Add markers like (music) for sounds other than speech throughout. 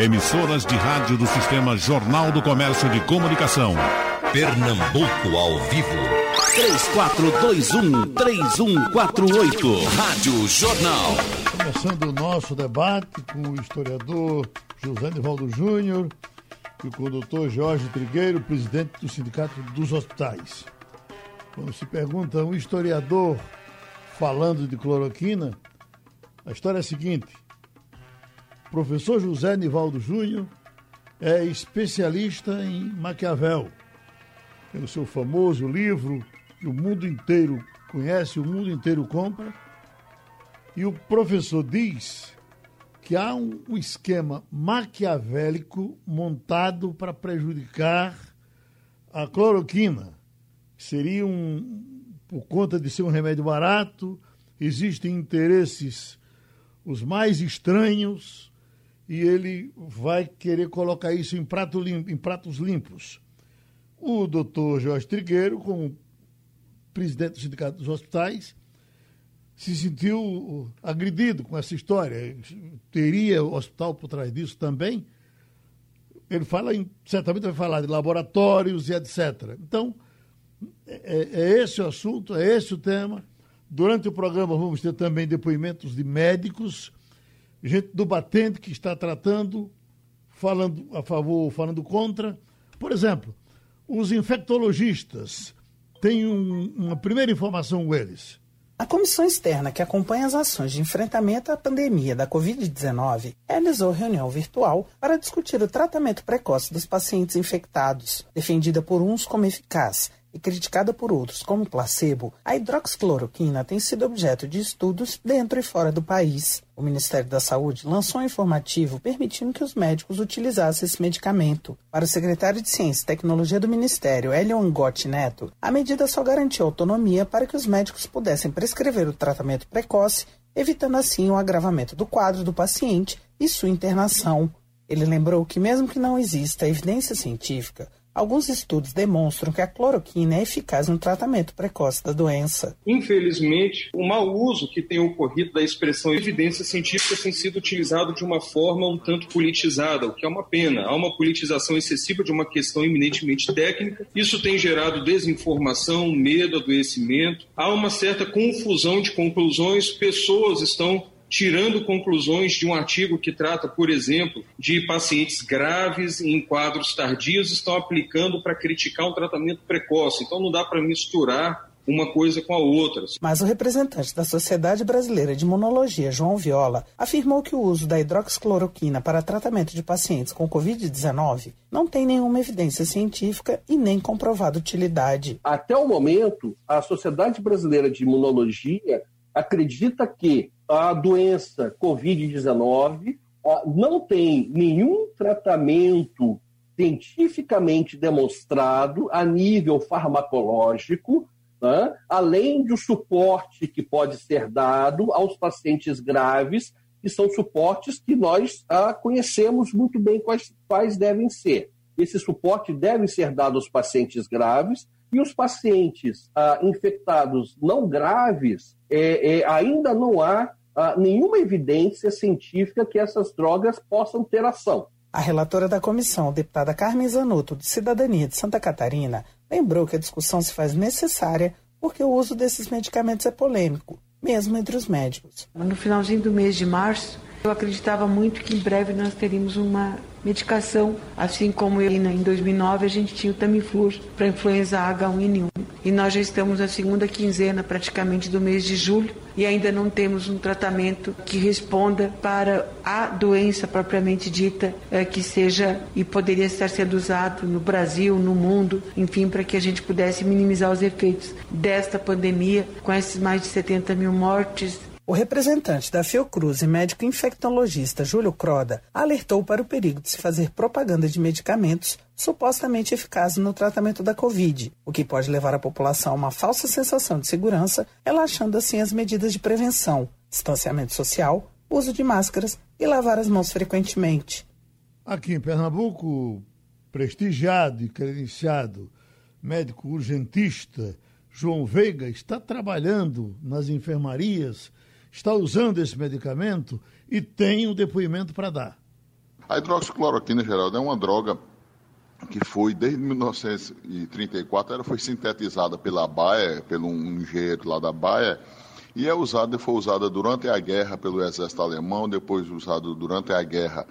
Emissoras de rádio do Sistema Jornal do Comércio de Comunicação. Pernambuco ao vivo. 3421-3148. Rádio Jornal. Começando o nosso debate com o historiador José Nivaldo Júnior e com o doutor Jorge Trigueiro, presidente do Sindicato dos Hospitais. Quando se pergunta um historiador falando de cloroquina, a história é a seguinte: professor José Nivaldo Júnior é especialista em Maquiavel. Tem o seu famoso livro que o mundo inteiro conhece, o mundo inteiro compra. E o professor diz que há um, esquema maquiavélico montado para prejudicar a cloroquina. Seria um, por conta de ser um remédio barato, existem interesses os mais estranhos e ele vai querer colocar isso em, prato limpo, em pratos limpos. O doutor Jorge Trigueiro, como presidente do Sindicato dos Hospitais, se sentiu agredido com essa história. Teria o hospital por trás disso também? Ele fala, em, certamente vai falar de laboratórios e etc. Então, é, é esse o assunto, é esse o tema. Durante o programa vamos ter também depoimentos de médicos, gente do batente que está tratando, falando a favor, falando contra. Por exemplo, os infectologistas têm um, uma primeira informação com eles. A comissão externa que acompanha as ações de enfrentamento à pandemia da Covid-19 realizou reunião virtual para discutir o tratamento precoce dos pacientes infectados, defendida por uns como eficaz e criticada por outros como placebo, a hidroxicloroquina tem sido objeto de estudos dentro e fora do país. O Ministério da Saúde lançou um informativo permitindo que os médicos utilizassem esse medicamento. Para o secretário de Ciência e Tecnologia do Ministério, Elion Gotti Neto, a medida só garantiu autonomia para que os médicos pudessem prescrever o tratamento precoce, evitando assim o agravamento do quadro do paciente e sua internação. Ele lembrou que, mesmo que não exista evidência científica, Alguns estudos demonstram que a cloroquina é eficaz no tratamento precoce da doença. Infelizmente, o mau uso que tem ocorrido da expressão evidência científica tem sido utilizado de uma forma um tanto politizada, o que é uma pena. Há uma politização excessiva de uma questão eminentemente técnica. Isso tem gerado desinformação, medo, adoecimento. Há uma certa confusão de conclusões. Pessoas estão tirando conclusões de um artigo que trata, por exemplo, de pacientes graves em quadros tardios, estão aplicando para criticar um tratamento precoce. Então não dá para misturar uma coisa com a outra. Mas o representante da Sociedade Brasileira de Imunologia, João Viola, afirmou que o uso da hidroxicloroquina para tratamento de pacientes com Covid-19 não tem nenhuma evidência científica e nem comprovada utilidade. Até o momento, a Sociedade Brasileira de Imunologia acredita que a doença Covid-19 não tem nenhum tratamento cientificamente demonstrado a nível farmacológico, né? além do suporte que pode ser dado aos pacientes graves, que são suportes que nós ah, conhecemos muito bem quais, quais devem ser. Esse suporte deve ser dado aos pacientes graves e os pacientes ah, infectados não graves, é, é, ainda não há ah, nenhuma evidência científica que essas drogas possam ter ação. A relatora da comissão, deputada Carmen Zanotto, de Cidadania de Santa Catarina, lembrou que a discussão se faz necessária porque o uso desses medicamentos é polêmico, mesmo entre os médicos. No finalzinho do mês de março, eu acreditava muito que em breve nós teríamos uma medicação, assim como em 2009 a gente tinha o Tamiflu para influenza H1N1. E nós já estamos na segunda quinzena praticamente do mês de julho e ainda não temos um tratamento que responda para a doença propriamente dita, é, que seja e poderia estar sendo usado no Brasil, no mundo, enfim, para que a gente pudesse minimizar os efeitos desta pandemia, com esses mais de 70 mil mortes, o representante da Fiocruz e médico infectologista Júlio Croda alertou para o perigo de se fazer propaganda de medicamentos supostamente eficazes no tratamento da Covid, o que pode levar a população a uma falsa sensação de segurança, relaxando assim as medidas de prevenção, distanciamento social, uso de máscaras e lavar as mãos frequentemente. Aqui em Pernambuco, prestigiado e credenciado médico urgentista João Veiga está trabalhando nas enfermarias está usando esse medicamento e tem um depoimento para dar. A hidroxicloroquina, Geraldo, é uma droga que foi desde 1934, ela foi sintetizada pela Bayer, pelo um engenheiro lá da Bayer, e é usada, foi usada durante a guerra pelo exército alemão, depois usada durante a guerra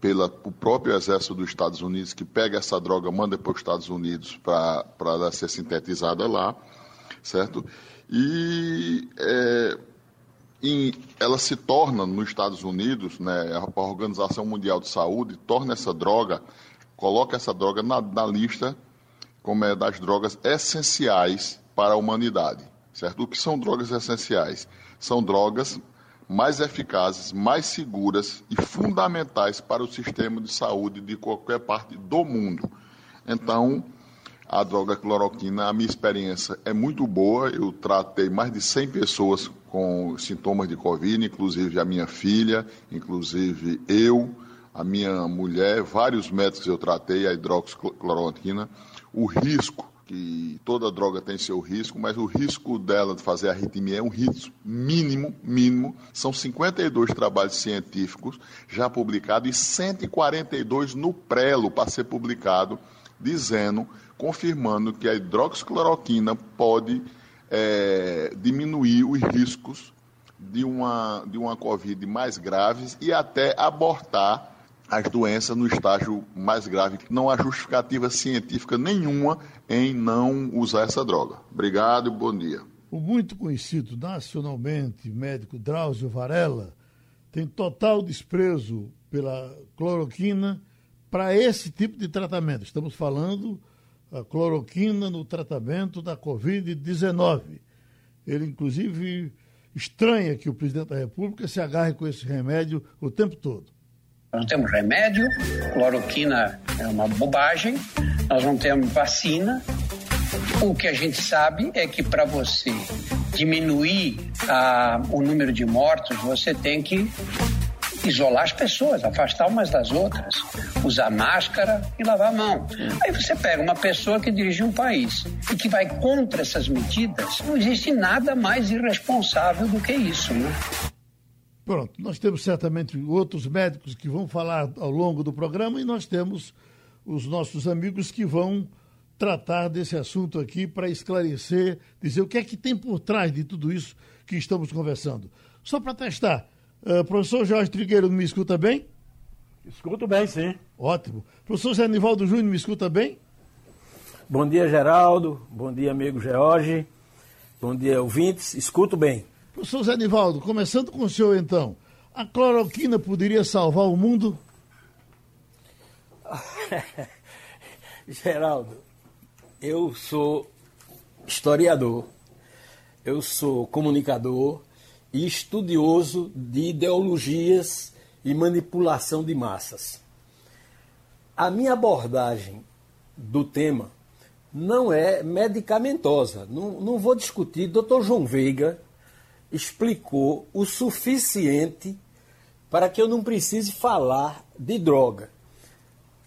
pelo próprio exército dos Estados Unidos, que pega essa droga, manda para os Estados Unidos para ser sintetizada lá, certo? E é, em, ela se torna, nos Estados Unidos, né, a Organização Mundial de Saúde torna essa droga, coloca essa droga na, na lista como é das drogas essenciais para a humanidade, certo? O que são drogas essenciais? São drogas mais eficazes, mais seguras e fundamentais para o sistema de saúde de qualquer parte do mundo. Então, a droga cloroquina, a minha experiência é muito boa. Eu tratei mais de 100 pessoas com sintomas de Covid, inclusive a minha filha, inclusive eu, a minha mulher, vários médicos eu tratei a hidroxicloroquina. O risco que toda droga tem seu risco, mas o risco dela de fazer arritmia é um risco mínimo, mínimo. São 52 trabalhos científicos já publicados e 142 no prelo para ser publicado, dizendo, confirmando que a hidroxicloroquina pode é, diminuir os riscos de uma, de uma Covid mais graves e até abortar as doenças no estágio mais grave. Não há justificativa científica nenhuma em não usar essa droga. Obrigado e bom dia. O muito conhecido nacionalmente médico Drauzio Varela tem total desprezo pela cloroquina para esse tipo de tratamento. Estamos falando da cloroquina no tratamento da Covid-19. Ele, inclusive, estranha que o presidente da República se agarre com esse remédio o tempo todo. Não temos remédio, cloroquina é uma bobagem, nós não temos vacina. O que a gente sabe é que para você diminuir a, o número de mortos, você tem que isolar as pessoas, afastar umas das outras, usar máscara e lavar a mão. Aí você pega uma pessoa que dirige um país e que vai contra essas medidas, não existe nada mais irresponsável do que isso, né? Pronto, nós temos certamente outros médicos que vão falar ao longo do programa e nós temos os nossos amigos que vão tratar desse assunto aqui para esclarecer, dizer o que é que tem por trás de tudo isso que estamos conversando. Só para testar, uh, professor Jorge Trigueiro me escuta bem? Escuto bem, sim. Ótimo. Professor Zé Nivaldo Júnior me escuta bem? Bom dia, Geraldo. Bom dia, amigo George. Bom dia, ouvintes. Escuto bem. Professor Zé Nivaldo, começando com o senhor então, a cloroquina poderia salvar o mundo? (laughs) Geraldo, eu sou historiador, eu sou comunicador e estudioso de ideologias e manipulação de massas. A minha abordagem do tema não é medicamentosa. Não, não vou discutir. Dr. João Veiga, explicou o suficiente para que eu não precise falar de droga.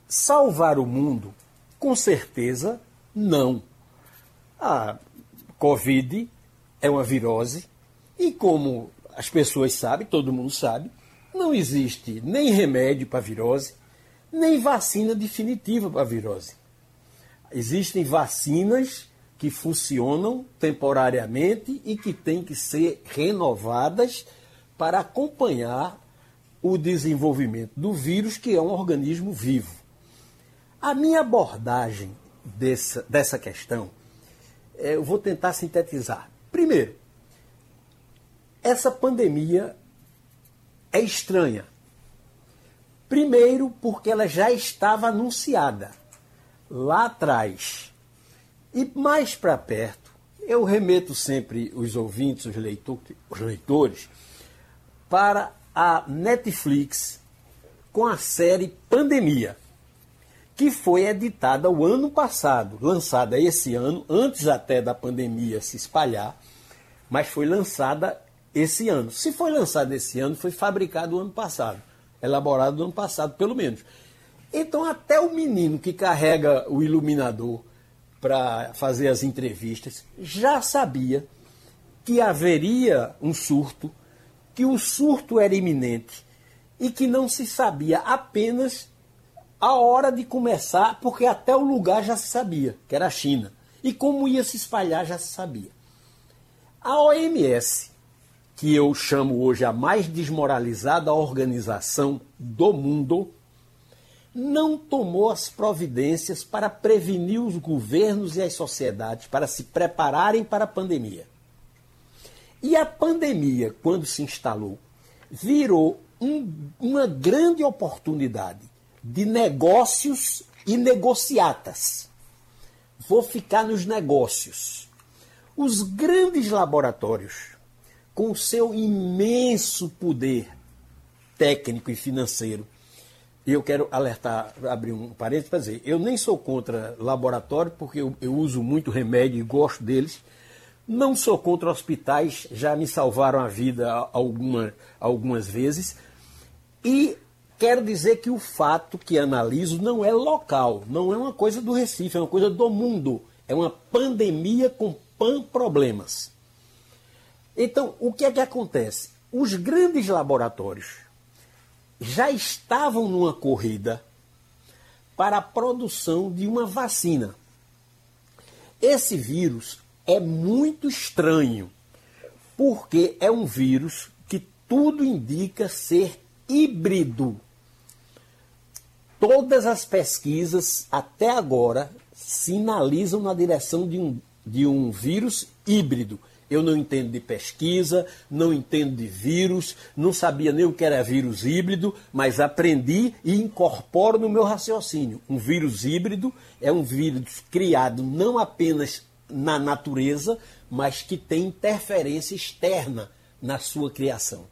Salvar o mundo? Com certeza, não. A Covid é uma virose e, como as pessoas sabem, todo mundo sabe, não existe nem remédio para virose, nem vacina definitiva para virose. Existem vacinas que funcionam temporariamente e que têm que ser renovadas para acompanhar o desenvolvimento do vírus, que é um organismo vivo. A minha abordagem dessa, dessa questão, é, eu vou tentar sintetizar. Primeiro, essa pandemia é estranha. Primeiro, porque ela já estava anunciada lá atrás e mais para perto, eu remeto sempre os ouvintes, os, leitor, os leitores, para a Netflix com a série Pandemia, que foi editada o ano passado, lançada esse ano, antes até da pandemia se espalhar, mas foi lançada esse ano. Se foi lançada esse ano, foi fabricado o ano passado, elaborado no ano passado, pelo menos. Então, até o menino que carrega o iluminador para fazer as entrevistas, já sabia que haveria um surto, que o surto era iminente e que não se sabia apenas a hora de começar, porque até o lugar já se sabia, que era a China. E como ia se espalhar já se sabia. A OMS, que eu chamo hoje a mais desmoralizada organização do mundo, não tomou as providências para prevenir os governos e as sociedades para se prepararem para a pandemia. E a pandemia, quando se instalou, virou um, uma grande oportunidade de negócios e negociatas. Vou ficar nos negócios. Os grandes laboratórios, com seu imenso poder técnico e financeiro, e eu quero alertar, abrir um parênteses para dizer, eu nem sou contra laboratório, porque eu, eu uso muito remédio e gosto deles. Não sou contra hospitais, já me salvaram a vida alguma, algumas vezes. E quero dizer que o fato que analiso não é local, não é uma coisa do Recife, é uma coisa do mundo. É uma pandemia com pan problemas. Então, o que é que acontece? Os grandes laboratórios já estavam numa corrida para a produção de uma vacina. Esse vírus é muito estranho, porque é um vírus que tudo indica ser híbrido. Todas as pesquisas até agora sinalizam na direção de um, de um vírus híbrido. Eu não entendo de pesquisa, não entendo de vírus, não sabia nem o que era vírus híbrido, mas aprendi e incorporo no meu raciocínio. Um vírus híbrido é um vírus criado não apenas na natureza, mas que tem interferência externa na sua criação.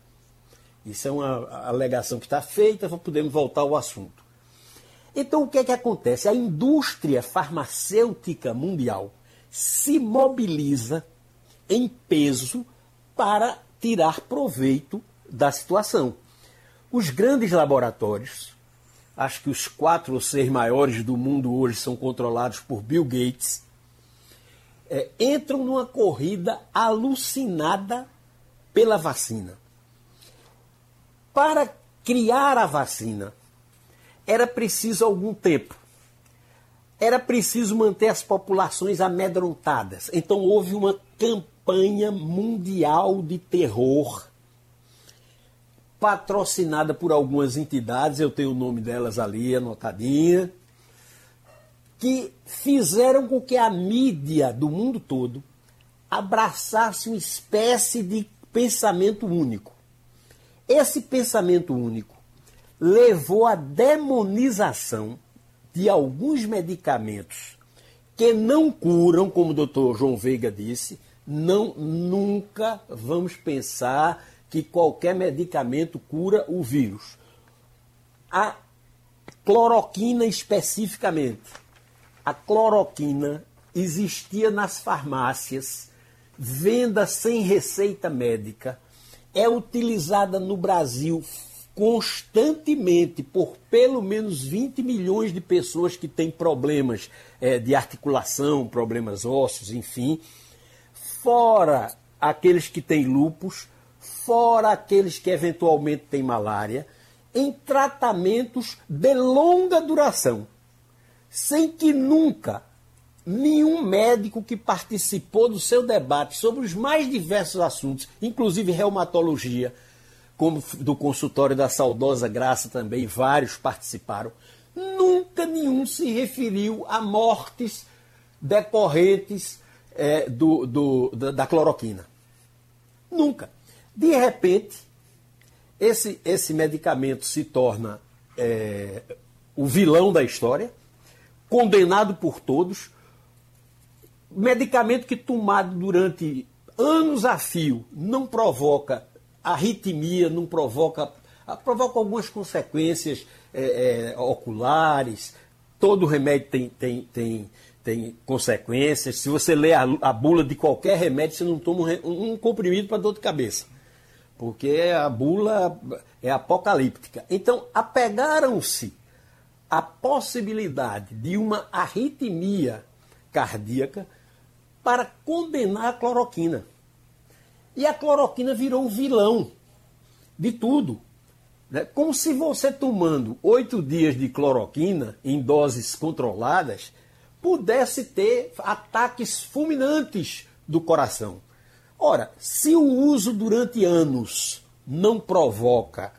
Isso é uma alegação que está feita, podemos voltar ao assunto. Então, o que é que acontece? A indústria farmacêutica mundial se mobiliza em peso para tirar proveito da situação. Os grandes laboratórios, acho que os quatro ou seis maiores do mundo hoje são controlados por Bill Gates, é, entram numa corrida alucinada pela vacina. Para criar a vacina, era preciso algum tempo. Era preciso manter as populações amedrontadas. Então houve uma campanha campanha mundial de terror patrocinada por algumas entidades, eu tenho o nome delas ali anotadinha, que fizeram com que a mídia do mundo todo abraçasse uma espécie de pensamento único. Esse pensamento único levou à demonização de alguns medicamentos que não curam, como o doutor João Veiga disse, não nunca vamos pensar que qualquer medicamento cura o vírus. A cloroquina especificamente. A cloroquina existia nas farmácias, venda sem receita médica, é utilizada no Brasil constantemente por pelo menos 20 milhões de pessoas que têm problemas é, de articulação, problemas ósseos, enfim fora aqueles que têm lupus, fora aqueles que eventualmente têm malária, em tratamentos de longa duração, sem que nunca nenhum médico que participou do seu debate sobre os mais diversos assuntos, inclusive reumatologia, como do consultório da saudosa Graça também, vários participaram, nunca nenhum se referiu a mortes decorrentes é, do, do, da cloroquina. Nunca. De repente, esse, esse medicamento se torna é, o vilão da história, condenado por todos. Medicamento que tomado durante anos a fio não provoca arritmia, não provoca. provoca algumas consequências é, é, oculares. Todo remédio tem, tem, tem tem consequências. Se você lê a, a, bula de qualquer remédio, você não toma um, um comprimido para dor de cabeça. Porque a bula é apocalíptica. Então, apegaram-se à possibilidade de uma arritmia cardíaca para condenar a cloroquina. E a cloroquina virou um vilão de tudo. Né? Como se você tomando oito dias de cloroquina em doses controladas pudesse ter ataques fulminantes do coração. Ora, se o uso durante anos não provoca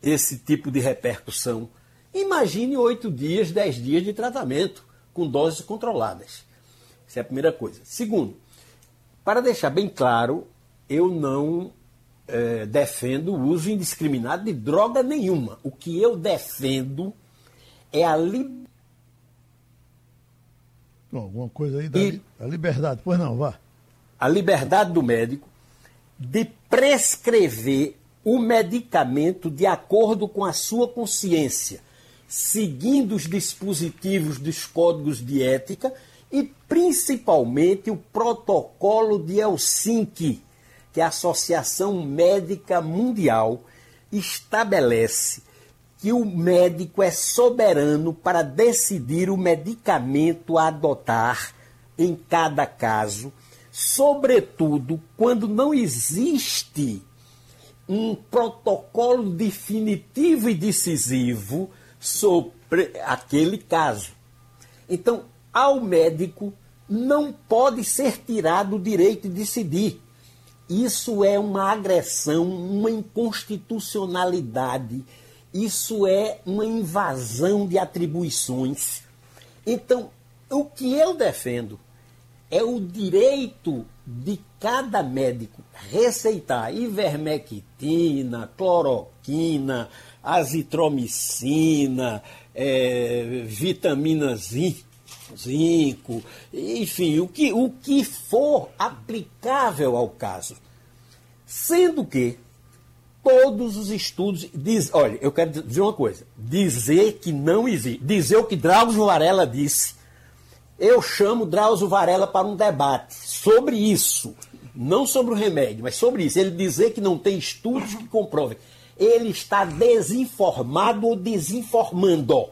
esse tipo de repercussão, imagine oito dias, dez dias de tratamento com doses controladas. Essa é a primeira coisa. Segundo, para deixar bem claro, eu não é, defendo o uso indiscriminado de droga nenhuma. O que eu defendo é a liberdade. Alguma coisa aí da e... a liberdade, pois não, vá. A liberdade do médico de prescrever o medicamento de acordo com a sua consciência, seguindo os dispositivos dos códigos de ética e principalmente o protocolo de Helsinki, que a Associação Médica Mundial estabelece que o médico é soberano para decidir o medicamento a adotar em cada caso, sobretudo quando não existe um protocolo definitivo e decisivo sobre aquele caso. Então, ao médico não pode ser tirado o direito de decidir. Isso é uma agressão, uma inconstitucionalidade, isso é uma invasão de atribuições. Então, o que eu defendo é o direito de cada médico receitar ivermectina, cloroquina, azitromicina, é, vitamina zinc, zinco, enfim, o que, o que for aplicável ao caso. Sendo que todos os estudos diz, olha, eu quero dizer uma coisa, dizer que não existe, dizer o que Drauzio Varela disse. Eu chamo Drauzio Varela para um debate sobre isso, não sobre o remédio, mas sobre isso. Ele dizer que não tem estudos que comprovem. Ele está desinformado ou desinformando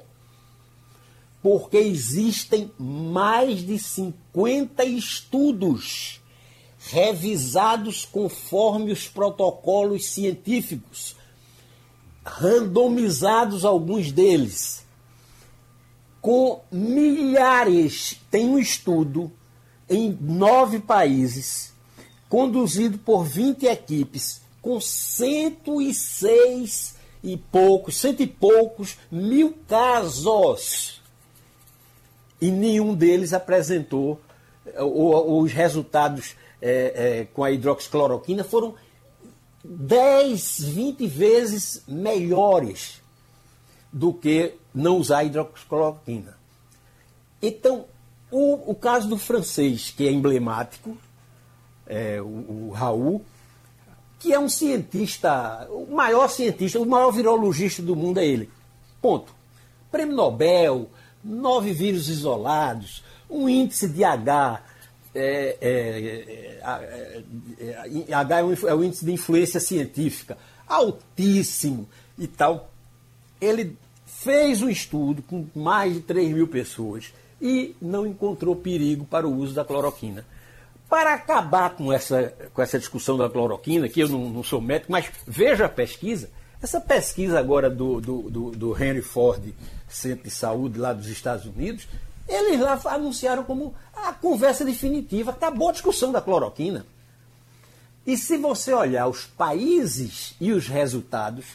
porque existem mais de 50 estudos revisados conforme os protocolos científicos, randomizados alguns deles, com milhares. Tem um estudo em nove países, conduzido por 20 equipes, com 106 e poucos, cento e poucos mil casos e nenhum deles apresentou, ou, os resultados é, é, com a hidroxicloroquina foram 10, 20 vezes melhores do que não usar hidroxicloroquina. Então, o, o caso do francês, que é emblemático, é, o, o Raul, que é um cientista, o maior cientista, o maior virologista do mundo é ele. Ponto. Prêmio Nobel, nove vírus isolados, um índice de H. É, é, é, é H é é o índice de influência científica altíssimo e tal. Ele fez um estudo com mais de 3 mil pessoas e não encontrou perigo para o uso da cloroquina. Para acabar com essa, com essa discussão da cloroquina, que eu não, não sou médico, mas veja a pesquisa, essa pesquisa agora do, do, do, do Henry Ford, Centro de Saúde lá dos Estados Unidos, eles lá anunciaram como a conversa definitiva, acabou a discussão da cloroquina. E se você olhar os países e os resultados,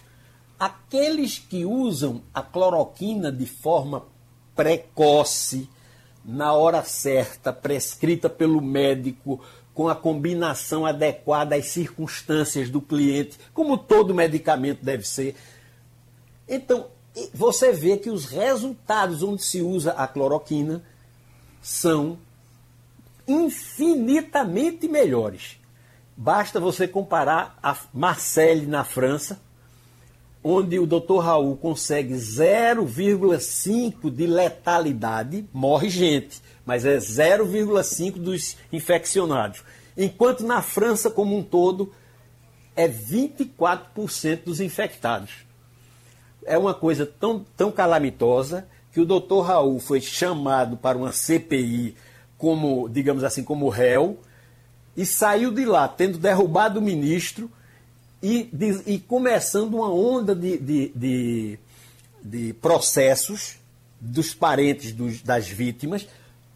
aqueles que usam a cloroquina de forma precoce, na hora certa, prescrita pelo médico, com a combinação adequada às circunstâncias do cliente, como todo medicamento deve ser. Então, você vê que os resultados onde se usa a cloroquina são infinitamente melhores. Basta você comparar a Marseille na França, onde o Dr. Raul consegue 0,5 de letalidade, morre gente mas é 0,5% dos infeccionados. Enquanto na França como um todo é 24% dos infectados. É uma coisa tão, tão calamitosa que o doutor Raul foi chamado para uma CPI como, digamos assim, como réu, e saiu de lá tendo derrubado o ministro e, e começando uma onda de, de, de, de processos dos parentes dos, das vítimas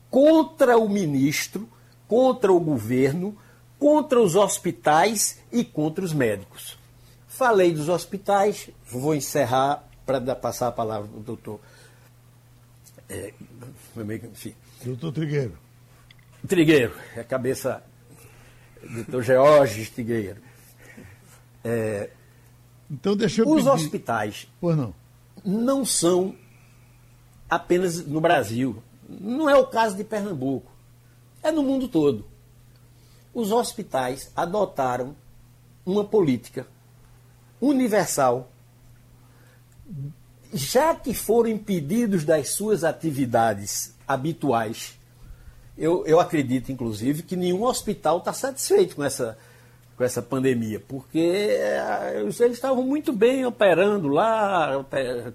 contra o ministro, contra o governo, contra os hospitais e contra os médicos. Falei dos hospitais, vou encerrar para passar a palavra ao doutor. É, enfim. Doutor Trigueiro. Trigueiro, é a cabeça. Doutor Georges Trigueiro. É, então deixa eu Os pedir. hospitais pois não. não são apenas no Brasil. Não é o caso de Pernambuco. É no mundo todo. Os hospitais adotaram uma política universal, já que foram impedidos das suas atividades habituais. Eu, eu acredito, inclusive, que nenhum hospital está satisfeito com essa, com essa pandemia, porque eh, eles estavam muito bem operando lá,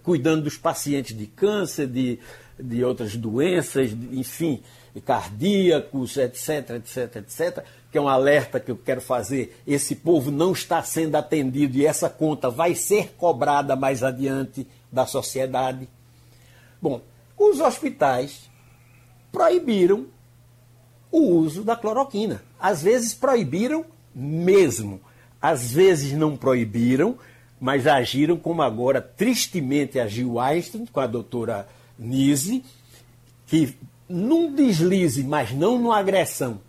cuidando dos pacientes de câncer, de, de outras doenças, enfim, cardíacos, etc, etc, etc, que é um alerta que eu quero fazer. Esse povo não está sendo atendido e essa conta vai ser cobrada mais adiante da sociedade. Bom, os hospitais proibiram o uso da cloroquina. Às vezes proibiram mesmo. Às vezes não proibiram, mas agiram como agora tristemente agiu Einstein com a doutora Nise, que num deslize, mas não numa agressão,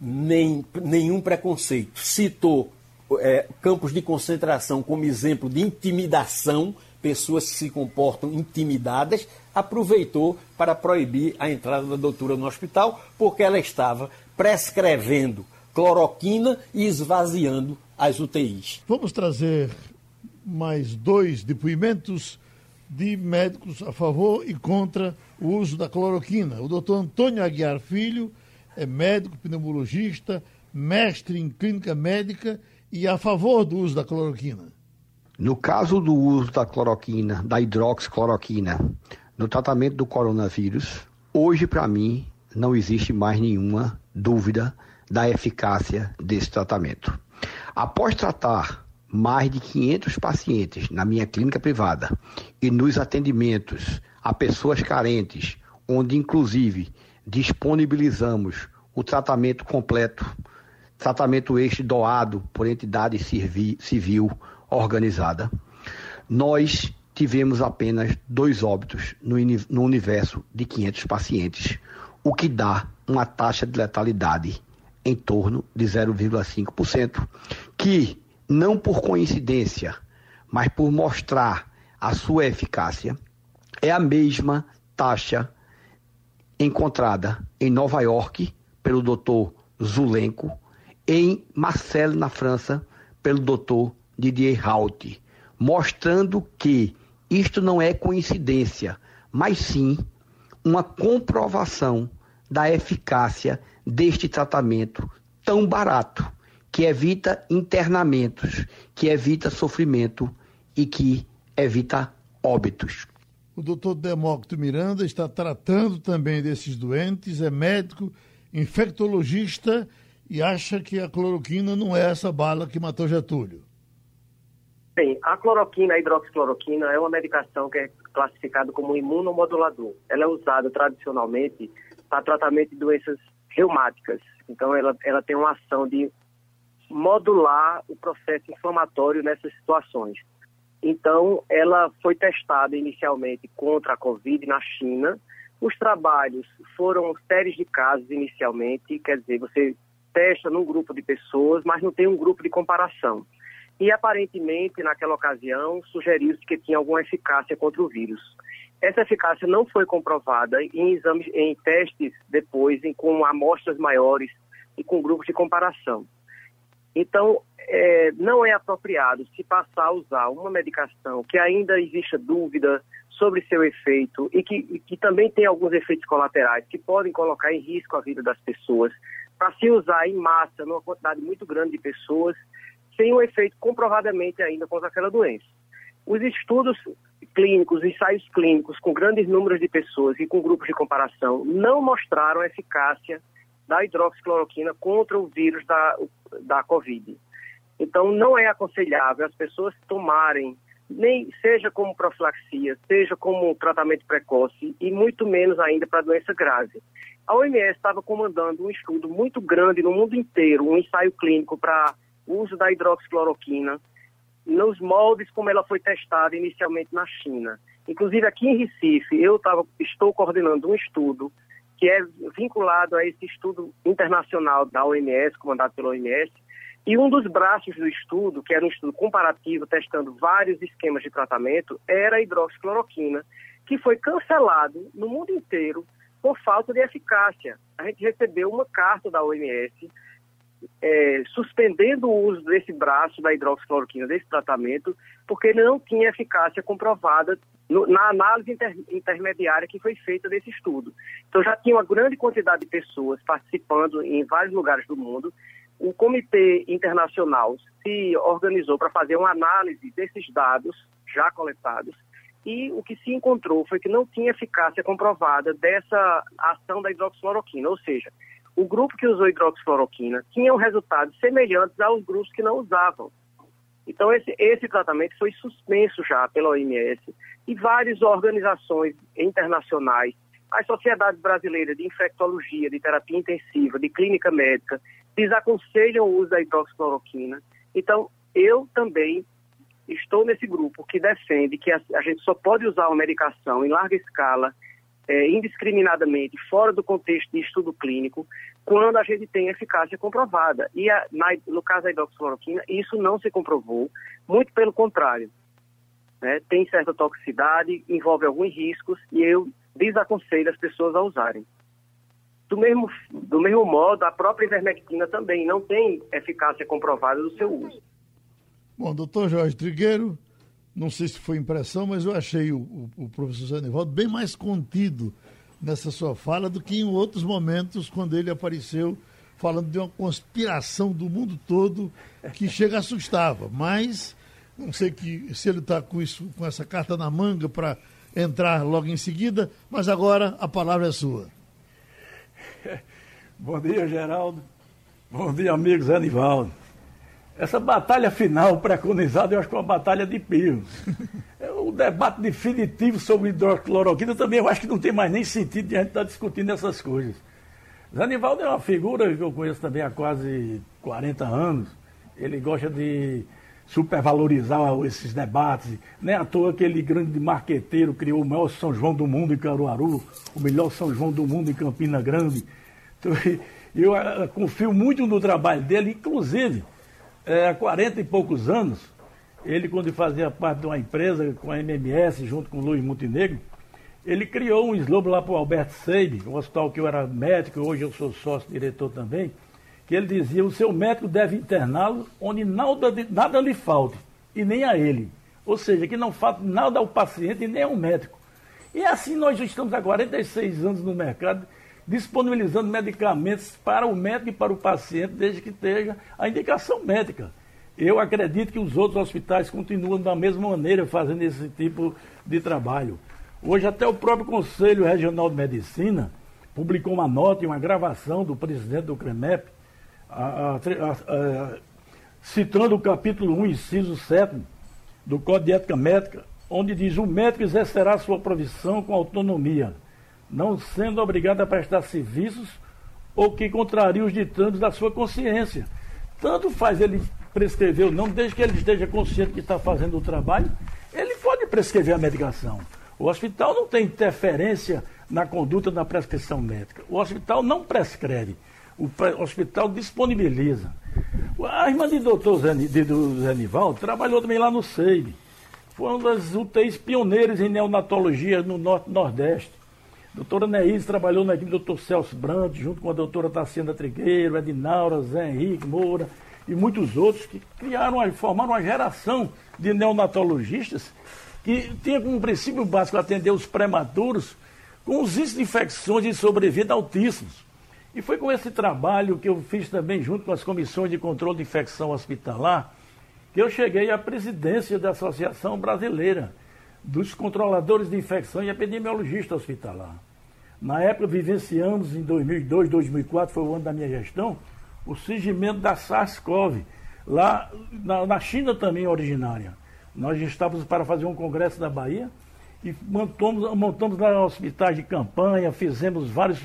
nem nenhum preconceito, citou é, campos de concentração como exemplo de intimidação, pessoas que se comportam intimidadas, aproveitou para proibir a entrada da doutora no hospital, porque ela estava prescrevendo cloroquina e esvaziando as UTIs. Vamos trazer mais dois depoimentos de médicos a favor e contra o uso da cloroquina. O doutor Antônio Aguiar Filho é médico pneumologista, mestre em clínica médica e a favor do uso da cloroquina. No caso do uso da cloroquina, da hidroxicloroquina, no tratamento do coronavírus, hoje para mim não existe mais nenhuma dúvida da eficácia desse tratamento. Após tratar mais de 500 pacientes na minha clínica privada e nos atendimentos a pessoas carentes, onde inclusive disponibilizamos o tratamento completo, tratamento este doado por entidade civil organizada, nós tivemos apenas dois óbitos no, universo de 500 pacientes, o que dá uma taxa de letalidade em torno de 0,5%, que, não por coincidência, mas por mostrar a sua eficácia, é a mesma taxa encontrada em Nova York pelo Dr. Zulenko, em Marseille, na França, pelo Dr. Didier Raut, mostrando que isto não é coincidência, mas sim uma comprovação da eficácia deste tratamento tão barato, que evita internamentos, que evita sofrimento e que evita óbitos. O doutor Demócrito Miranda está tratando também desses doentes, é médico, infectologista e acha que a cloroquina não é essa bala que matou Getúlio. Bem, a cloroquina, a hidroxicloroquina, é uma medicação que é classificada como imunomodulador. Ela é usada tradicionalmente para tratamento de doenças reumáticas. Então, ela, ela tem uma ação de modular o processo inflamatório nessas situações. Então, ela foi testada inicialmente contra a Covid na China. Os trabalhos foram séries de casos inicialmente, quer dizer, você testa num grupo de pessoas, mas não tem um grupo de comparação. E aparentemente, naquela ocasião, sugeriu-se que tinha alguma eficácia contra o vírus. Essa eficácia não foi comprovada em exames, em testes depois, em, com amostras maiores e com grupos de comparação. Então, é, não é apropriado se passar a usar uma medicação que ainda exista dúvida sobre seu efeito e que, e que também tem alguns efeitos colaterais que podem colocar em risco a vida das pessoas, para se usar em massa, numa quantidade muito grande de pessoas, sem um efeito comprovadamente ainda contra aquela doença. Os estudos clínicos, ensaios clínicos com grandes números de pessoas e com grupos de comparação não mostraram eficácia da hidroxicloroquina contra o vírus da, da Covid. Então, não é aconselhável as pessoas tomarem, nem seja como profilaxia, seja como tratamento precoce e muito menos ainda para doença grave. A OMS estava comandando um estudo muito grande no mundo inteiro, um ensaio clínico para uso da hidroxicloroquina, nos moldes como ela foi testada inicialmente na China. Inclusive aqui em Recife, eu tava, estou coordenando um estudo que é vinculado a esse estudo internacional da OMS, comandado pela OMS, e um dos braços do estudo, que era um estudo comparativo, testando vários esquemas de tratamento, era a hidroxicloroquina, que foi cancelado no mundo inteiro por falta de eficácia. A gente recebeu uma carta da OMS é, suspendendo o uso desse braço da hidroxicloroquina, desse tratamento, porque ele não tinha eficácia comprovada no, na análise inter, intermediária que foi feita desse estudo. Então já tinha uma grande quantidade de pessoas participando em vários lugares do mundo. O Comitê Internacional se organizou para fazer uma análise desses dados já coletados e o que se encontrou foi que não tinha eficácia comprovada dessa ação da hidroxicloroquina, ou seja, o grupo que usou hidroxicloroquina tinha resultados semelhantes aos grupos que não usavam. Então, esse, esse tratamento foi suspenso já pela OMS e várias organizações internacionais, as sociedades brasileiras de infectologia, de terapia intensiva, de clínica médica, desaconselham o uso da hidroxicloroquina. Então, eu também estou nesse grupo que defende que a, a gente só pode usar uma medicação em larga escala é, indiscriminadamente, fora do contexto de estudo clínico, quando a gente tem eficácia comprovada. E a, na, no caso da hidroxicloroquina, isso não se comprovou, muito pelo contrário. Né? Tem certa toxicidade, envolve alguns riscos, e eu desaconselho as pessoas a usarem. Do mesmo, do mesmo modo, a própria ivermectina também não tem eficácia comprovada do seu uso. Bom, doutor Jorge Trigueiro, não sei se foi impressão, mas eu achei o, o, o professor Zanivaldo bem mais contido nessa sua fala do que em outros momentos quando ele apareceu falando de uma conspiração do mundo todo que (laughs) chega assustava. Mas não sei que se ele está com isso, com essa carta na manga para entrar logo em seguida, mas agora a palavra é sua. (laughs) Bom dia, Geraldo. Bom dia, amigos Anivaldo. Essa batalha final preconizada, eu acho que é uma batalha de pio. É o debate definitivo sobre hidrocloroquina também eu acho que não tem mais nem sentido de a gente estar tá discutindo essas coisas. Zanivaldo é uma figura que eu conheço também há quase 40 anos. Ele gosta de supervalorizar esses debates. Nem à toa aquele grande marqueteiro criou o maior São João do mundo em Caruaru, o melhor São João do mundo em Campina Grande. Então, (laughs) eu eh, confio muito no trabalho dele, inclusive é, há 40 e poucos anos, ele, quando fazia parte de uma empresa com a MMS, junto com o Luiz Montenegro, ele criou um slogan lá para o Alberto Seib, um hospital que eu era médico, hoje eu sou sócio-diretor também, que ele dizia, o seu médico deve interná-lo onde nada, nada lhe falte, e nem a ele. Ou seja, que não falte nada ao paciente e nem ao médico. E assim nós estamos há 46 anos no mercado, disponibilizando medicamentos para o médico e para o paciente, desde que esteja a indicação médica. Eu acredito que os outros hospitais continuam da mesma maneira fazendo esse tipo de trabalho. Hoje, até o próprio Conselho Regional de Medicina publicou uma nota e uma gravação do presidente do CREMEP, a, a, a, citando o capítulo 1, inciso 7 do Código de Ética Médica, onde diz: o médico exercerá sua profissão com autonomia não sendo obrigado a prestar serviços ou que contraria os ditames da sua consciência. Tanto faz ele prescrever ou não, desde que ele esteja consciente que está fazendo o trabalho, ele pode prescrever a medicação. O hospital não tem interferência na conduta da prescrição médica. O hospital não prescreve. O hospital disponibiliza. A irmã de doutor Nivaldo trabalhou também lá no SEIB. Foi uma das UTIs pioneiras em neonatologia no Norte Nordeste. Doutora Neís trabalhou na equipe do doutor Celso Brandt, junto com a doutora Tassiana Trigueiro, Edinaura, Zé Henrique Moura e muitos outros que criaram, formaram uma geração de neonatologistas que tinha como princípio básico atender os prematuros com os índices de infecções e sobrevida altíssimos. E foi com esse trabalho que eu fiz também junto com as comissões de controle de infecção hospitalar que eu cheguei à presidência da Associação Brasileira dos controladores de infecção e epidemiologista hospitalar. Na época, vivenciamos em 2002, 2004, foi o ano da minha gestão, o surgimento da SARS-CoV, lá na, na China também originária. Nós estávamos para fazer um congresso na Bahia e montamos, montamos lá hospitais de campanha, fizemos vários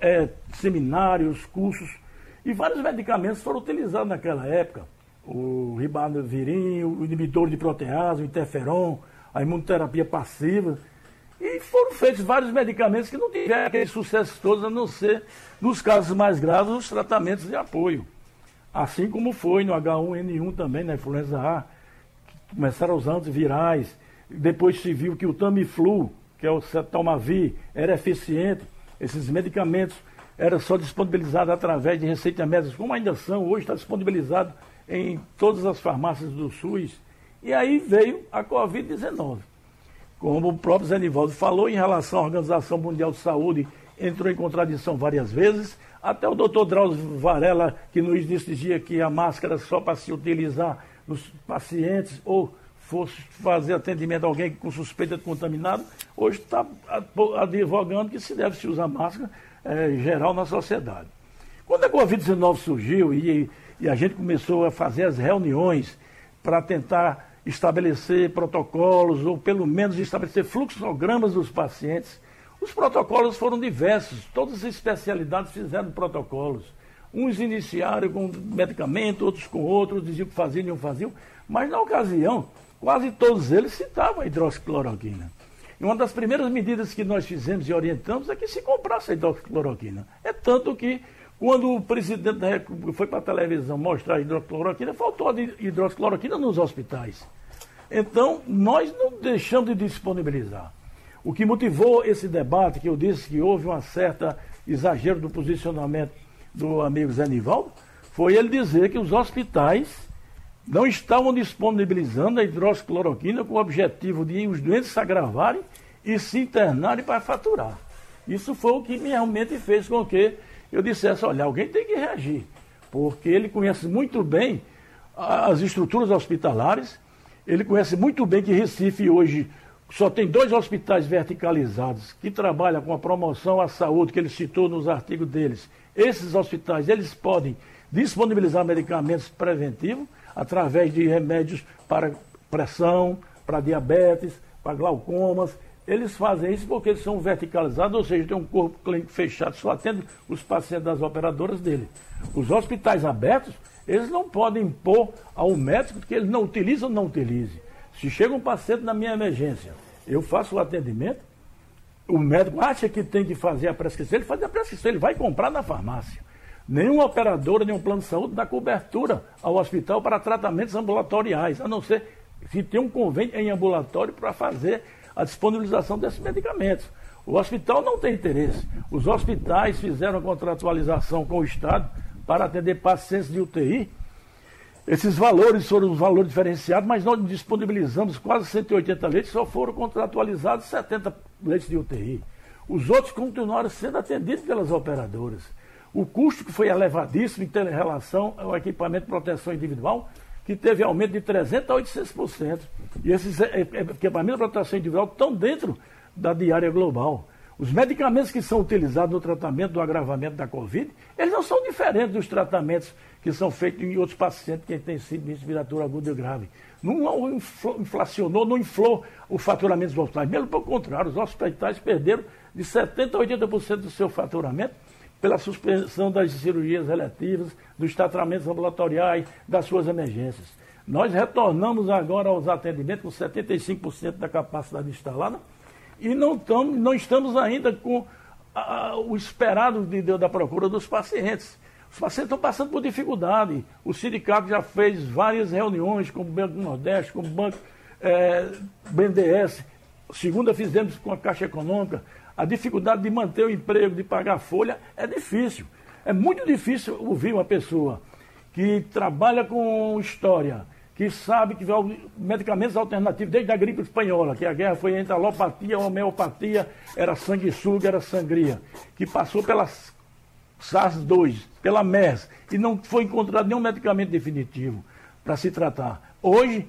é, seminários, cursos, e vários medicamentos foram utilizados naquela época. O ribavirin, o inibidor de protease, o interferon, a imunoterapia passiva. E foram feitos vários medicamentos que não tiveram aquele sucesso todo, a não ser, nos casos mais graves, os tratamentos de apoio. Assim como foi no H1N1 também, na influenza A, começaram os antivirais, depois se viu que o Tamiflu, que é o Cetomavir, era eficiente. Esses medicamentos eram só disponibilizados através de receitas médicas, como ainda são, hoje está disponibilizado em todas as farmácias do SUS. E aí veio a Covid-19. Como o próprio Zé Nivaldo falou, em relação à Organização Mundial de Saúde, entrou em contradição várias vezes, até o doutor Drauzio Varela, que nos dizia que a máscara só para se utilizar nos pacientes ou fosse fazer atendimento a alguém com suspeita de contaminado, hoje está advogando que se deve se usar máscara é, geral na sociedade. Quando a Covid-19 surgiu e, e a gente começou a fazer as reuniões para tentar estabelecer protocolos, ou pelo menos estabelecer fluxogramas dos pacientes, os protocolos foram diversos, todas as especialidades fizeram protocolos. Uns iniciaram com medicamento, outros com outros, diziam que faziam e não faziam, mas na ocasião quase todos eles citavam a hidroxicloroquina. E uma das primeiras medidas que nós fizemos e orientamos é que se comprasse a hidroxicloroquina. É tanto que, quando o presidente da República foi para a televisão mostrar a hidroxicloroquina, faltou a hidroxicloroquina nos hospitais. Então, nós não deixamos de disponibilizar. O que motivou esse debate, que eu disse que houve um certo exagero do posicionamento do amigo Zé Nivaldo, foi ele dizer que os hospitais não estavam disponibilizando a hidroxicloroquina com o objetivo de os doentes se agravarem e se internarem para faturar. Isso foi o que realmente fez com que eu dissesse, olha, alguém tem que reagir, porque ele conhece muito bem as estruturas hospitalares, ele conhece muito bem que Recife hoje só tem dois hospitais verticalizados que trabalham com a promoção à saúde, que ele citou nos artigos deles. Esses hospitais, eles podem disponibilizar medicamentos preventivos, através de remédios para pressão, para diabetes, para glaucomas. Eles fazem isso porque eles são verticalizados, ou seja, tem um corpo clínico fechado, só atende os pacientes das operadoras dele. Os hospitais abertos, eles não podem impor ao médico que ele não utiliza ou não utilize. Se chega um paciente na minha emergência, eu faço o atendimento, o médico acha que tem que fazer a prescrição, ele faz a prescrição, ele vai comprar na farmácia. Nenhuma operadora, nenhum plano de saúde dá cobertura ao hospital para tratamentos ambulatoriais, a não ser se tem um convênio em ambulatório para fazer a disponibilização desses medicamentos. O hospital não tem interesse. Os hospitais fizeram contratualização com o Estado para atender pacientes de UTI. Esses valores foram os valores diferenciados, mas nós disponibilizamos quase 180 leitos, só foram contratualizados 70 leitos de UTI. Os outros continuaram sendo atendidos pelas operadoras. O custo que foi elevadíssimo em relação ao equipamento de proteção individual, que teve aumento de 300% a 800%. E esses é, é, equipamentos de proteção individual estão dentro da diária global. Os medicamentos que são utilizados no tratamento do agravamento da Covid, eles não são diferentes dos tratamentos que são feitos em outros pacientes que têm síndrome respiratória aguda e grave. Não inflacionou, não inflou o faturamento dos hospitais. Mesmo pelo contrário, os hospitais perderam de 70% a 80% do seu faturamento pela suspensão das cirurgias eletivas, dos tratamentos ambulatoriais, das suas emergências. Nós retornamos agora aos atendimentos com 75% da capacidade instalada e não, não estamos ainda com a, o esperado de, da procura dos pacientes. Os pacientes estão passando por dificuldade. O sindicato já fez várias reuniões com o Banco Nordeste, com o Banco é, BNDES. Segunda fizemos com a Caixa Econômica a dificuldade de manter o emprego, de pagar folha, é difícil. É muito difícil ouvir uma pessoa que trabalha com história, que sabe que medicamentos alternativos, desde a gripe espanhola, que a guerra foi entre alopatia, homeopatia, era sanguessuga, era sangria, que passou pela SARS-2, pela MERS, e não foi encontrado nenhum medicamento definitivo para se tratar. Hoje,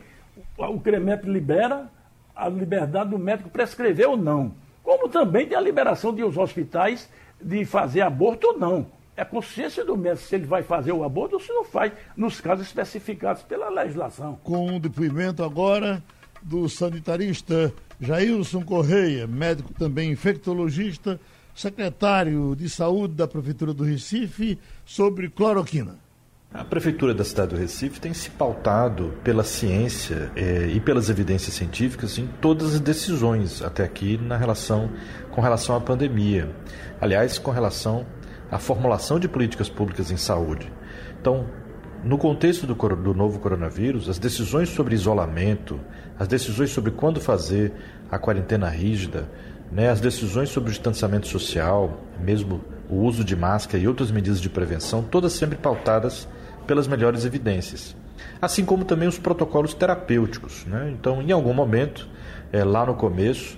o CREMEP libera a liberdade do médico prescrever ou não. Como também tem a liberação de os hospitais de fazer aborto ou não. é consciência do médico se ele vai fazer o aborto ou se não faz, nos casos especificados pela legislação. Com um depoimento agora do sanitarista Jailson Correia, médico também infectologista, secretário de saúde da Prefeitura do Recife, sobre cloroquina. A Prefeitura da cidade do Recife tem se pautado pela ciência eh, e pelas evidências científicas em todas as decisões até aqui na relação, com relação à pandemia. Aliás, com relação à formulação de políticas públicas em saúde. Então, no contexto do, do novo coronavírus, as decisões sobre isolamento, as decisões sobre quando fazer a quarentena rígida, né, as decisões sobre o distanciamento social, mesmo o uso de máscara e outras medidas de prevenção, todas sempre pautadas pelas melhores evidências. Assim como também os protocolos terapêuticos. Né? Então, em algum momento, é, lá no começo,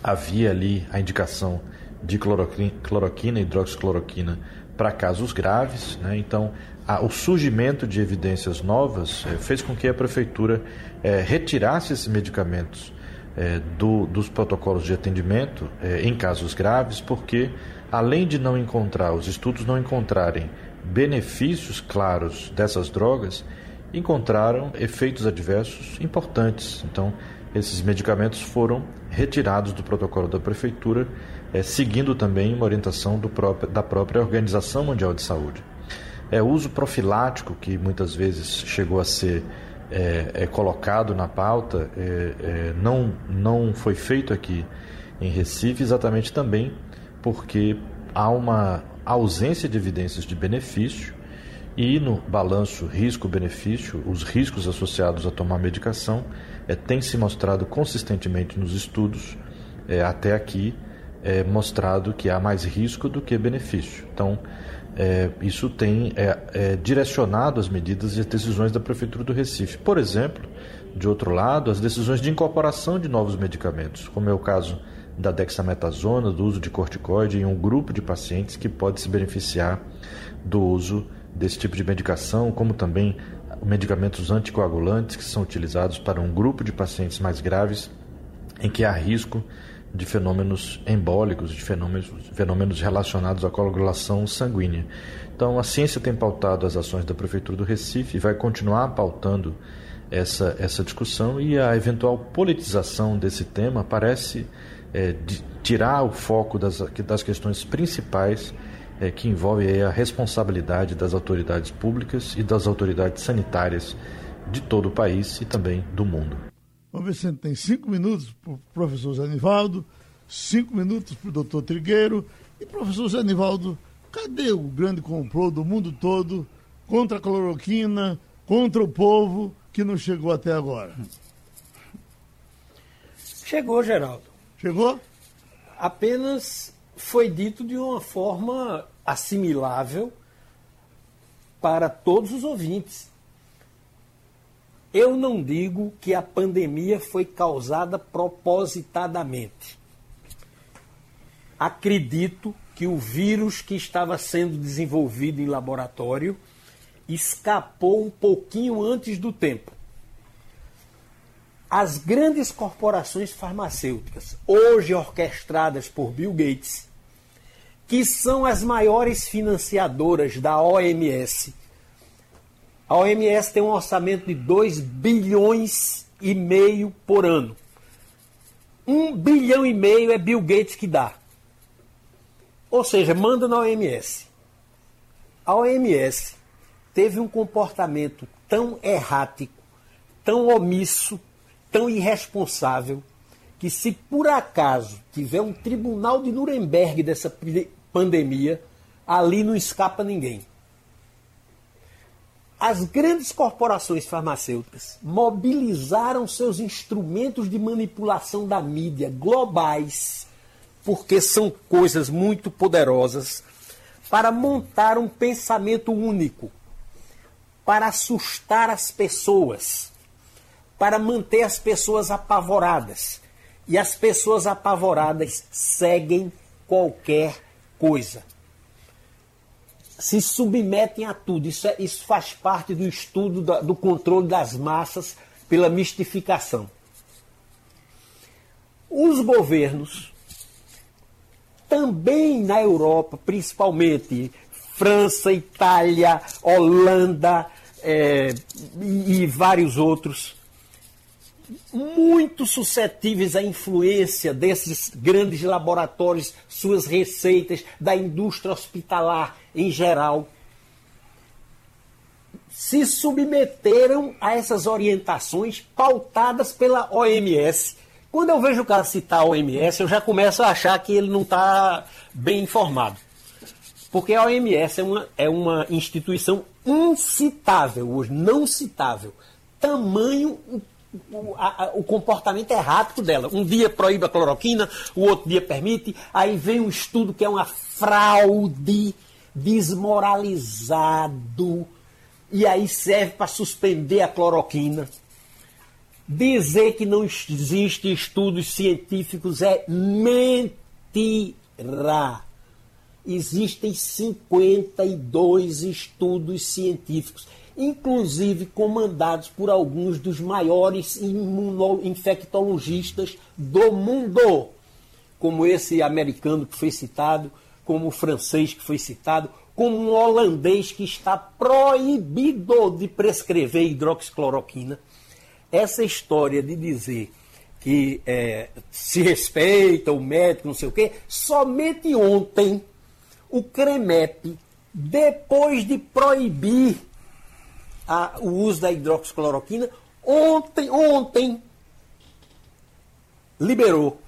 havia ali a indicação de cloroquina, cloroquina hidroxicloroquina para casos graves. Né? Então, a, o surgimento de evidências novas é, fez com que a prefeitura é, retirasse esses medicamentos é, do, dos protocolos de atendimento é, em casos graves, porque além de não encontrar, os estudos não encontrarem benefícios claros dessas drogas, encontraram efeitos adversos importantes. Então, esses medicamentos foram retirados do protocolo da prefeitura, é, seguindo também uma orientação próprio, da própria Organização Mundial de Saúde. É, o uso profilático, que muitas vezes chegou a ser é, é colocado na pauta, é, não, não foi feito aqui em Recife, exatamente também porque há uma ausência de evidências de benefício e no balanço risco-benefício, os riscos associados a tomar medicação é, têm se mostrado consistentemente nos estudos, é, até aqui, é, mostrado que há mais risco do que benefício. Então, é, isso tem é, é, direcionado as medidas e as decisões da Prefeitura do Recife. Por exemplo, de outro lado, as decisões de incorporação de novos medicamentos, como é o caso da dexametasona, do uso de corticoide em um grupo de pacientes que pode se beneficiar do uso desse tipo de medicação, como também medicamentos anticoagulantes que são utilizados para um grupo de pacientes mais graves em que há risco de fenômenos embólicos, de fenômenos, fenômenos relacionados à coagulação sanguínea. Então, a ciência tem pautado as ações da Prefeitura do Recife e vai continuar pautando essa, essa discussão e a eventual politização desse tema parece é, de tirar o foco das, das questões principais é, que envolvem a responsabilidade das autoridades públicas e das autoridades sanitárias de todo o país e também do mundo. Vamos ver se a gente tem cinco minutos para o professor Zé Nivaldo, cinco minutos para o doutor Trigueiro. E professor Zé Nivaldo, cadê o grande complô do mundo todo contra a cloroquina, contra o povo que não chegou até agora? Chegou, Geraldo. Chegou? Apenas foi dito de uma forma assimilável para todos os ouvintes. Eu não digo que a pandemia foi causada propositadamente. Acredito que o vírus que estava sendo desenvolvido em laboratório escapou um pouquinho antes do tempo as grandes corporações farmacêuticas, hoje orquestradas por Bill Gates, que são as maiores financiadoras da OMS. A OMS tem um orçamento de 2 bilhões e meio por ano. Um bilhão e meio é Bill Gates que dá. Ou seja, manda na OMS. A OMS teve um comportamento tão errático, tão omisso, tão irresponsável que se por acaso tiver um tribunal de Nuremberg dessa pandemia, ali não escapa ninguém. As grandes corporações farmacêuticas mobilizaram seus instrumentos de manipulação da mídia globais, porque são coisas muito poderosas, para montar um pensamento único, para assustar as pessoas para manter as pessoas apavoradas. E as pessoas apavoradas seguem qualquer coisa. Se submetem a tudo. Isso, é, isso faz parte do estudo da, do controle das massas pela mistificação. Os governos, também na Europa, principalmente França, Itália, Holanda é, e, e vários outros muito suscetíveis à influência desses grandes laboratórios, suas receitas, da indústria hospitalar em geral, se submeteram a essas orientações pautadas pela OMS. Quando eu vejo o cara citar a OMS, eu já começo a achar que ele não está bem informado. Porque a OMS é uma, é uma instituição incitável hoje, não citável. Tamanho o, a, o, comportamento errático dela. Um dia proíbe a cloroquina, o outro dia permite, aí vem um estudo que é uma fraude desmoralizado, e aí serve para suspender a cloroquina. Dizer que não existe estudos científicos é mentira. Existem 52 estudos científicos inclusive comandados por alguns dos maiores infectologistas do mundo, como esse americano que foi citado, como o francês que foi citado, como um holandês que está proibido de prescrever hidroxicloroquina. Essa história de dizer que é, se respeita o médico, não sei o quê, somente ontem o CREMEP, depois de proibir a, o uso da hidroxicloroquina. Ontem, ontem, liberou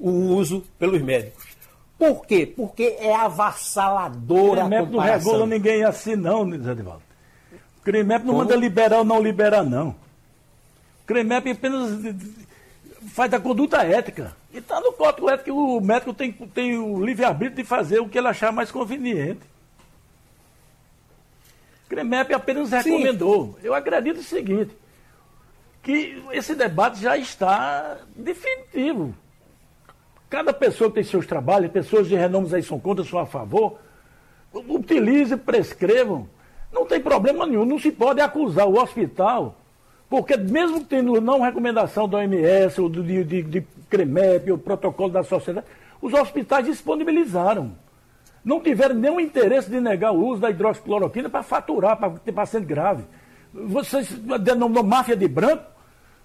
o uso pelos médicos. Por quê? Porque é avassaladora a comparação. não regula ninguém assim não, Zé Edivaldo. O CREMEP não Como? manda liberar ou não liberar, não. O CREMEP apenas faz a conduta ética. E está no código ético que o médico tem, tem o livre-arbítrio de fazer o que ele achar mais conveniente. CREMEP apenas recomendou. Sim. Eu acredito o seguinte, que esse debate já está definitivo. Cada pessoa que tem seus trabalhos, pessoas de renomes aí são contra, são a favor, utilize, prescrevam. Não tem problema nenhum, não se pode acusar o hospital, porque mesmo tendo não recomendação da OMS, ou de, de, de CREMEP, o protocolo da sociedade, os hospitais disponibilizaram não tiveram nenhum interesse de negar o uso da hidroxicloroquina para faturar, para ter paciente grave. Vocês denominou máfia de branco?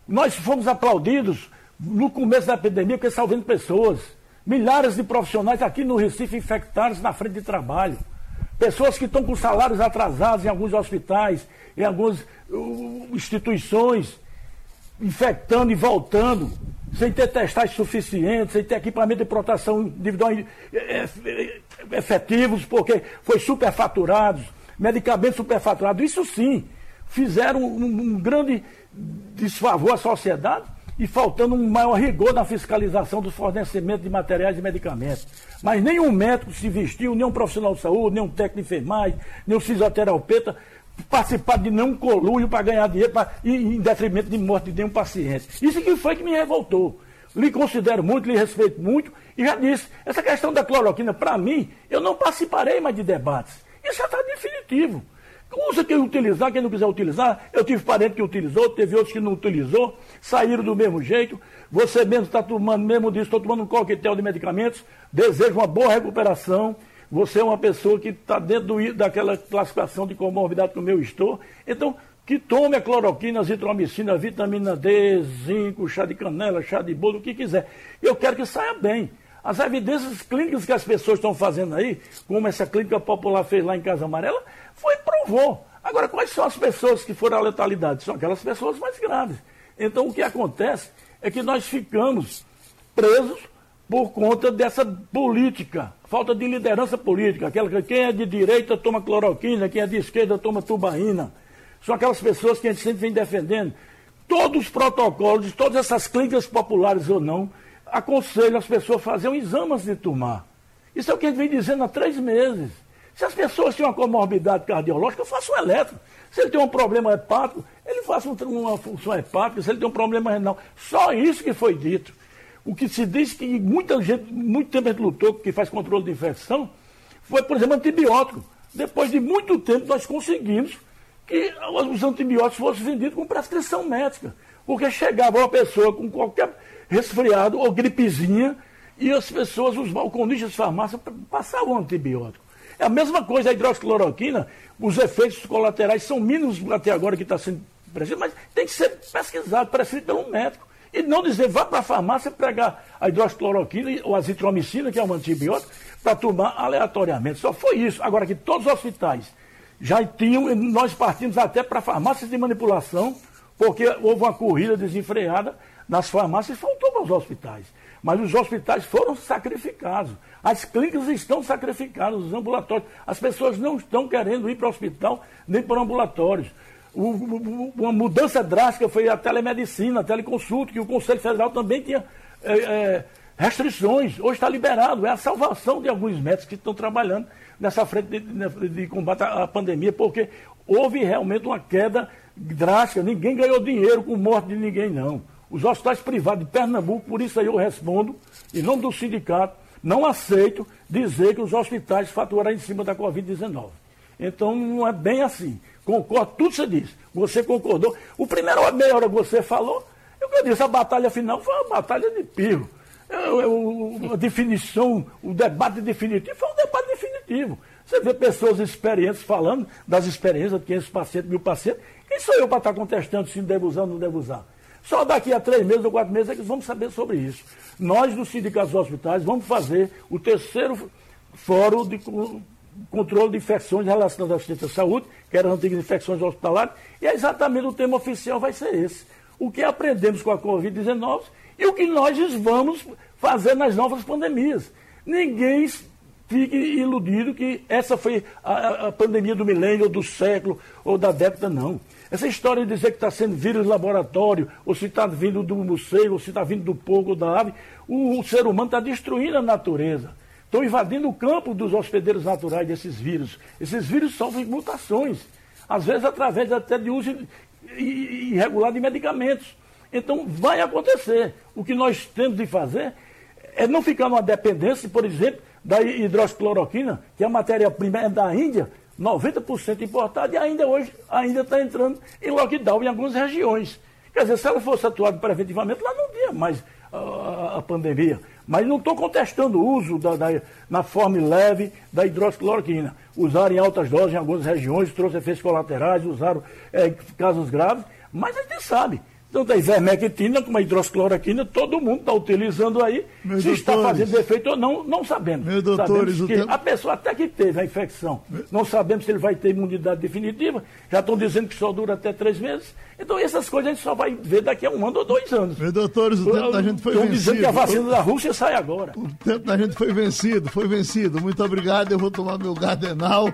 Nós fomos aplaudidos no começo da epidemia porque salvando pessoas. Milhares de profissionais aqui no Recife infectados na frente de trabalho. Pessoas que estão com salários atrasados em alguns hospitais, em algumas uh, instituições, infectando e voltando sem ter testagens suficientes, sem ter equipamento de proteção individual efetivos, porque foi superfaturados, medicamentos superfaturados. Isso sim, fizeram um, um grande desfavor à sociedade e faltando um maior rigor na fiscalização do fornecimento de materiais e medicamentos. Mas nenhum médico se vestiu, nenhum profissional de saúde, nenhum técnico de enfermagem, nenhum fisioterapeuta participar de nenhum colúrio para ganhar dinheiro pra, em detrimento de morte de nenhum paciente. Isso que foi que me revoltou. Lhe considero muito, lhe respeito muito e já disse, essa questão da cloroquina, para mim, eu não participarei mais de debates. Isso já está definitivo. Usa quem utilizar, quem não quiser utilizar. Eu tive parente que utilizou, teve outros que não utilizou, saíram do mesmo jeito. Você mesmo está tomando, mesmo disso, estou tomando um coquetel de medicamentos. Desejo uma boa recuperação você é uma pessoa que está dentro do, daquela classificação de comorbidade como eu estou. Então, que tome a cloroquina, a azitromicina, a vitamina D, zinco, chá de canela, chá de bolo, o que quiser. Eu quero que saia bem. As evidências clínicas que as pessoas estão fazendo aí, como essa clínica popular fez lá em Casa Amarela, foi provou. Agora, quais são as pessoas que foram à letalidade? São aquelas pessoas mais graves. Então, o que acontece é que nós ficamos presos por conta dessa política, falta de liderança política. Aquela que quem é de direita toma cloroquina, quem é de esquerda toma tubaína. São aquelas pessoas que a gente sempre vem defendendo. Todos os protocolos, todas essas clínicas populares ou não, aconselham as pessoas a fazer um exame antes de tomar. Isso é o que a gente vem dizendo há três meses. Se as pessoas têm uma comorbidade cardiológica, eu faço um elétrico. Se ele tem um problema hepático, ele faça uma função hepática. Se ele tem um problema renal. Só isso que foi dito. O que se diz que muita gente, muito tempo a gente lutou, que faz controle de infecção, foi, por exemplo, antibiótico. Depois de muito tempo, nós conseguimos que os antibióticos fossem vendidos com prescrição médica. Porque chegava uma pessoa com qualquer resfriado ou gripezinha e as pessoas, os balconistas de farmácia, passavam antibiótico. É a mesma coisa a hidroxicloroquina, os efeitos colaterais são mínimos até agora que está sendo prescrito, mas tem que ser pesquisado, prescrito pelo médico. E não dizer, vá para a farmácia pegar a hidroxicloroquina ou a azitromicina, que é um antibiótico, para tomar aleatoriamente. Só foi isso. Agora que todos os hospitais já tinham, nós partimos até para farmácias de manipulação, porque houve uma corrida desenfreada nas farmácias faltou para os hospitais. Mas os hospitais foram sacrificados. As clínicas estão sacrificadas, os ambulatórios. As pessoas não estão querendo ir para o hospital nem para ambulatórios. Uma mudança drástica foi a telemedicina, a teleconsulta, que o Conselho Federal também tinha é, é, restrições. Hoje está liberado. É a salvação de alguns médicos que estão trabalhando nessa frente de, de, de combate à pandemia, porque houve realmente uma queda drástica. Ninguém ganhou dinheiro com morte de ninguém, não. Os hospitais privados de Pernambuco, por isso aí eu respondo, em nome do sindicato, não aceito dizer que os hospitais faturaram em cima da Covid-19. Então não é bem assim. Concordo tudo que você disse. Você concordou. O primeiro meia hora que você falou, eu disse, a batalha final foi uma batalha de pirro. a definição, o debate definitivo foi um debate definitivo. Você vê pessoas experientes falando das experiências de 500 pacientes, mil pacientes. Quem sou eu para estar contestando se deve usar ou não deve usar? Só daqui a três meses ou quatro meses é que vamos saber sobre isso. Nós, do Sindicato dos Hospitais, vamos fazer o terceiro fórum de controle de infecções relacionadas à assistência à saúde, que eram as antigas infecções hospitalares, e é exatamente o tema oficial vai ser esse. O que aprendemos com a Covid-19 e o que nós vamos fazer nas novas pandemias. Ninguém fique iludido que essa foi a, a pandemia do milênio, ou do século, ou da década, não. Essa história de dizer que está sendo vírus laboratório, ou se está vindo do morcego, ou se está vindo do porco ou da ave, o, o ser humano está destruindo a natureza. Estão invadindo o campo dos hospedeiros naturais desses vírus. Esses vírus sofrem mutações, às vezes através até de uso irregular de medicamentos. Então vai acontecer. O que nós temos de fazer é não ficar numa dependência, por exemplo, da hidroxicloroquina, que a matéria-prima é da Índia, 90% importada e ainda hoje ainda está entrando em lockdown em algumas regiões. Quer dizer, se ela fosse atuada preventivamente, lá não tinha mais a, a pandemia. Mas não estou contestando o uso da, da, na forma leve da hidroxicloroquina. Usaram em altas doses em algumas regiões, trouxe efeitos colaterais, usaram é, casos graves, mas a gente sabe tanto a ivermectina como a hidroxicloroquina, todo mundo está utilizando aí. Meu se doutores, está fazendo efeito ou não, não sabemos. Meu doutores, sabemos tempo... A pessoa até que teve a infecção, não sabemos se ele vai ter imunidade definitiva, já estão dizendo que só dura até três meses. Então essas coisas a gente só vai ver daqui a um ano ou dois anos. Meus doutores, o tempo da gente foi Estão vencido. dizendo que a vacina da Rússia sai agora. O tempo da gente foi vencido, foi vencido. Muito obrigado, eu vou tomar meu gardenal.